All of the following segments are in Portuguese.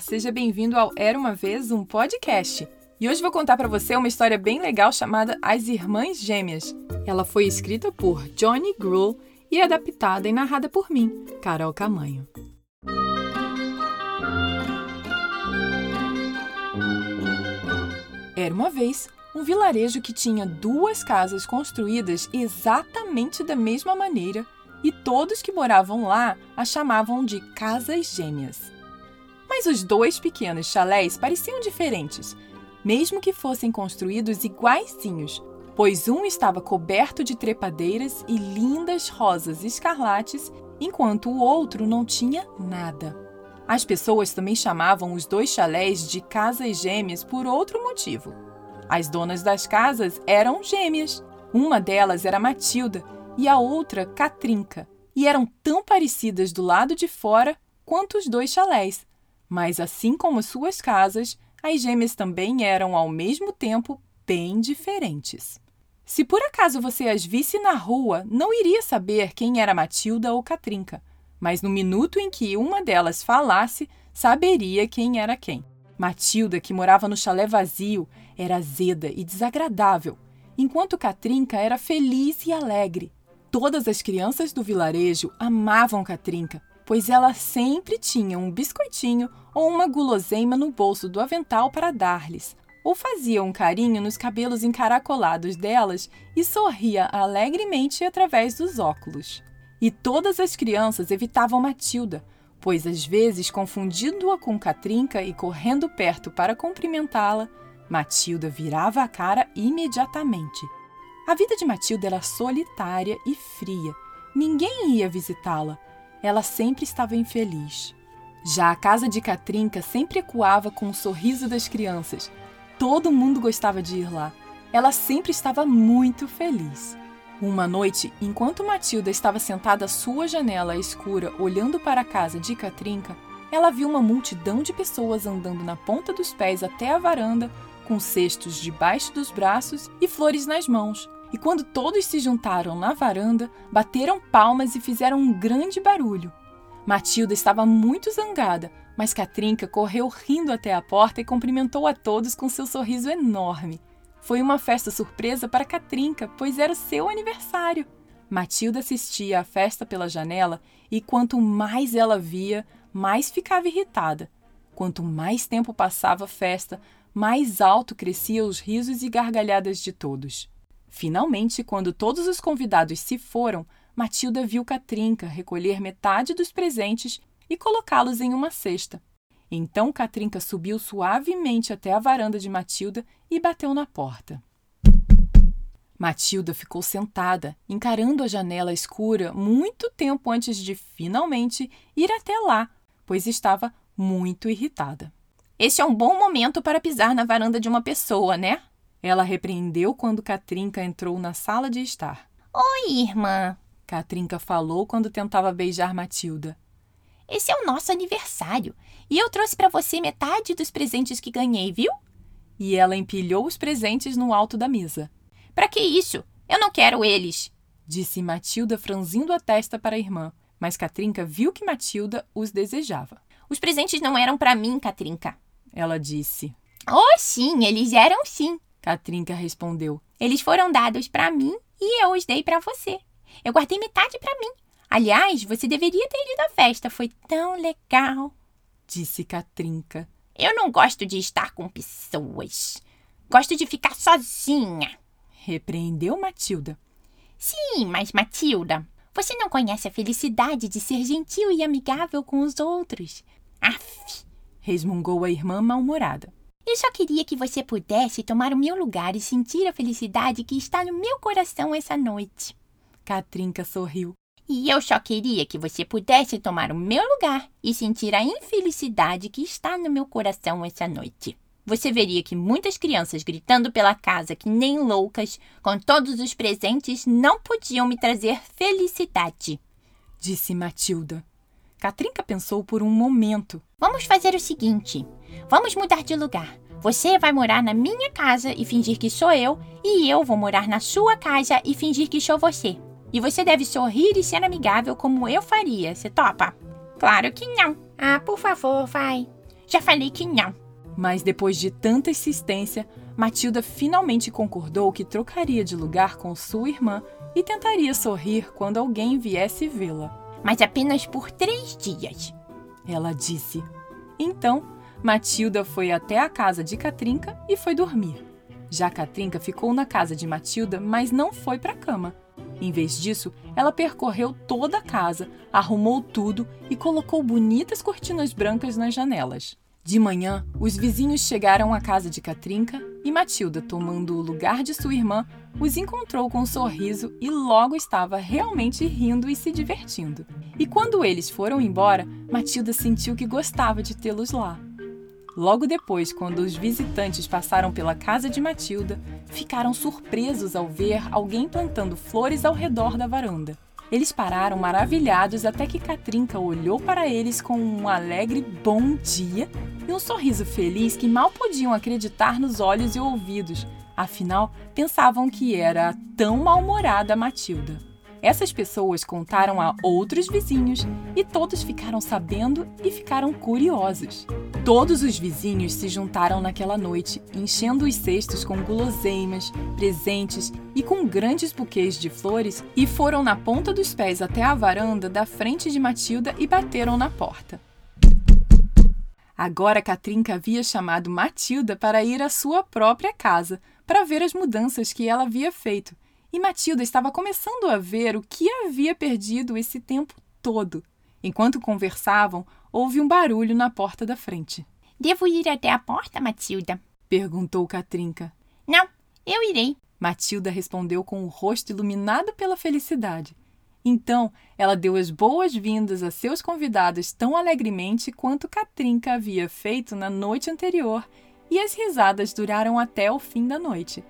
Seja bem-vindo ao Era uma vez um podcast. E hoje vou contar para você uma história bem legal chamada As Irmãs Gêmeas. Ela foi escrita por Johnny Gruhl e adaptada e narrada por mim, Carol Camanho. Era uma vez um vilarejo que tinha duas casas construídas exatamente da mesma maneira e todos que moravam lá a chamavam de Casas Gêmeas. Mas os dois pequenos chalés pareciam diferentes, mesmo que fossem construídos iguaizinhos, pois um estava coberto de trepadeiras e lindas rosas escarlates, enquanto o outro não tinha nada. As pessoas também chamavam os dois chalés de casas gêmeas por outro motivo. As donas das casas eram gêmeas. Uma delas era Matilda e a outra Catrinca, e eram tão parecidas do lado de fora quanto os dois chalés. Mas assim como suas casas, as gêmeas também eram ao mesmo tempo bem diferentes. Se por acaso você as visse na rua, não iria saber quem era Matilda ou Catrinca, mas no minuto em que uma delas falasse, saberia quem era quem. Matilda, que morava no chalé vazio, era azeda e desagradável, enquanto Catrinca era feliz e alegre. Todas as crianças do vilarejo amavam Catrinca, pois ela sempre tinha um biscoitinho ou uma guloseima no bolso do avental para dar-lhes, ou fazia um carinho nos cabelos encaracolados delas e sorria alegremente através dos óculos. E todas as crianças evitavam Matilda, pois às vezes, confundindo-a com Catrinca e correndo perto para cumprimentá-la, Matilda virava a cara imediatamente. A vida de Matilda era solitária e fria. Ninguém ia visitá-la, ela sempre estava infeliz. Já a casa de Catrinca sempre ecoava com o sorriso das crianças. Todo mundo gostava de ir lá. Ela sempre estava muito feliz. Uma noite, enquanto Matilda estava sentada à sua janela escura olhando para a casa de Catrinca, ela viu uma multidão de pessoas andando na ponta dos pés até a varanda, com cestos debaixo dos braços e flores nas mãos. E quando todos se juntaram na varanda, bateram palmas e fizeram um grande barulho. Matilda estava muito zangada, mas Catrinca correu rindo até a porta e cumprimentou a todos com seu sorriso enorme. Foi uma festa surpresa para Catrinca, pois era seu aniversário. Matilda assistia à festa pela janela e quanto mais ela via, mais ficava irritada. Quanto mais tempo passava a festa, mais alto cresciam os risos e gargalhadas de todos. Finalmente, quando todos os convidados se foram, Matilda viu Catrinca recolher metade dos presentes e colocá-los em uma cesta. Então Catrinca subiu suavemente até a varanda de Matilda e bateu na porta. Matilda ficou sentada, encarando a janela escura muito tempo antes de finalmente ir até lá, pois estava muito irritada. Este é um bom momento para pisar na varanda de uma pessoa, né? Ela repreendeu quando Catrinca entrou na sala de estar. Oi, irmã, Catrinca falou quando tentava beijar Matilda. Esse é o nosso aniversário e eu trouxe para você metade dos presentes que ganhei, viu? E ela empilhou os presentes no alto da mesa. Para que isso? Eu não quero eles, disse Matilda franzindo a testa para a irmã, mas Catrinca viu que Matilda os desejava. Os presentes não eram para mim, Catrinca, ela disse. Oh, sim, eles eram sim, Catrinca respondeu. Eles foram dados para mim e eu os dei para você. Eu guardei metade para mim. Aliás, você deveria ter ido à festa, foi tão legal, disse Catrinca. Eu não gosto de estar com pessoas. Gosto de ficar sozinha, repreendeu Matilda. Sim, mas Matilda, você não conhece a felicidade de ser gentil e amigável com os outros. Aff, resmungou a irmã mal-humorada. Eu só queria que você pudesse tomar o meu lugar e sentir a felicidade que está no meu coração essa noite. Catrinca sorriu. E eu só queria que você pudesse tomar o meu lugar e sentir a infelicidade que está no meu coração essa noite. Você veria que muitas crianças gritando pela casa que nem loucas, com todos os presentes, não podiam me trazer felicidade. Disse Matilda. Catrinca pensou por um momento. Vamos fazer o seguinte: vamos mudar de lugar. Você vai morar na minha casa e fingir que sou eu, e eu vou morar na sua casa e fingir que sou você. E você deve sorrir e ser amigável como eu faria. Você topa? Claro que não. Ah, por favor, vai. Já falei que não. Mas depois de tanta insistência, Matilda finalmente concordou que trocaria de lugar com sua irmã e tentaria sorrir quando alguém viesse vê-la. Mas apenas por três dias. Ela disse. Então, Matilda foi até a casa de Catrinca e foi dormir. Já Catrinca ficou na casa de Matilda, mas não foi para a cama. Em vez disso, ela percorreu toda a casa, arrumou tudo e colocou bonitas cortinas brancas nas janelas. De manhã, os vizinhos chegaram à casa de Catrinca e Matilda, tomando o lugar de sua irmã, os encontrou com um sorriso e logo estava realmente rindo e se divertindo. E quando eles foram embora, Matilda sentiu que gostava de tê-los lá. Logo depois, quando os visitantes passaram pela casa de Matilda, ficaram surpresos ao ver alguém plantando flores ao redor da varanda. Eles pararam maravilhados até que Catrinca olhou para eles com um alegre bom dia e um sorriso feliz que mal podiam acreditar nos olhos e ouvidos. Afinal, pensavam que era tão mal-humorada Matilda. Essas pessoas contaram a outros vizinhos e todos ficaram sabendo e ficaram curiosos. Todos os vizinhos se juntaram naquela noite, enchendo os cestos com guloseimas, presentes e com grandes buquês de flores, e foram na ponta dos pés até a varanda da frente de Matilda e bateram na porta. Agora Catrinca havia chamado Matilda para ir à sua própria casa, para ver as mudanças que ela havia feito e Matilda estava começando a ver o que havia perdido esse tempo todo. Enquanto conversavam, houve um barulho na porta da frente. Devo ir até a porta, Matilda? perguntou Catrinca. Não, eu irei. Matilda respondeu com o rosto iluminado pela felicidade. Então, ela deu as boas-vindas a seus convidados tão alegremente quanto Catrinca havia feito na noite anterior, e as risadas duraram até o fim da noite.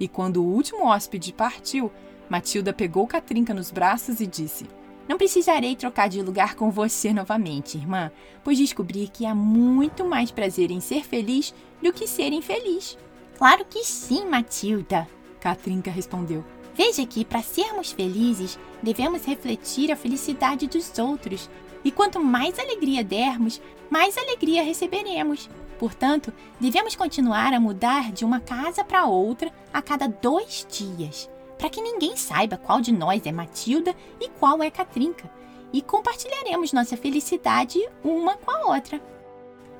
E quando o último hóspede partiu, Matilda pegou Catrinca nos braços e disse: Não precisarei trocar de lugar com você novamente, irmã, pois descobri que há muito mais prazer em ser feliz do que ser infeliz. Claro que sim, Matilda, Catrinca respondeu. Veja que, para sermos felizes, devemos refletir a felicidade dos outros. E quanto mais alegria dermos, mais alegria receberemos. Portanto, devemos continuar a mudar de uma casa para outra a cada dois dias, para que ninguém saiba qual de nós é Matilda e qual é Catrinca, e compartilharemos nossa felicidade uma com a outra.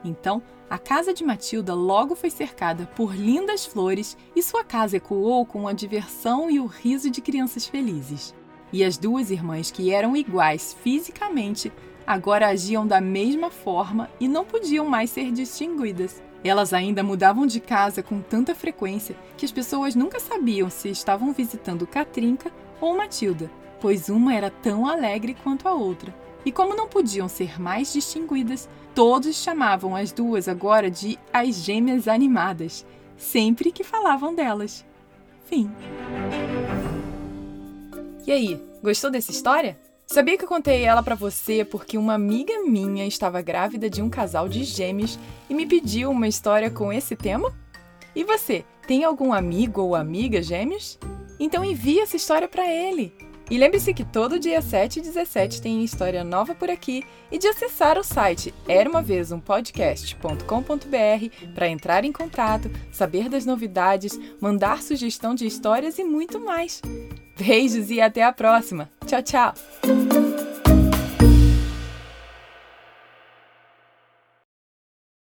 Então, a casa de Matilda logo foi cercada por lindas flores e sua casa ecoou com a diversão e o riso de crianças felizes. E as duas irmãs, que eram iguais fisicamente, agora agiam da mesma forma e não podiam mais ser distinguidas. Elas ainda mudavam de casa com tanta frequência que as pessoas nunca sabiam se estavam visitando Catrinca ou Matilda, pois uma era tão alegre quanto a outra. E como não podiam ser mais distinguidas, todos chamavam as duas agora de as gêmeas animadas, sempre que falavam delas. Fim. E aí, gostou dessa história? Sabia que eu contei ela para você porque uma amiga minha estava grávida de um casal de gêmeos e me pediu uma história com esse tema? E você, tem algum amigo ou amiga gêmeos? Então envie essa história para ele. E lembre-se que todo dia 7 e 17 tem história nova por aqui e de acessar o site era uma vez um podcast.com.br para entrar em contato, saber das novidades, mandar sugestão de histórias e muito mais. Beijos e até a próxima. Tchau, tchau.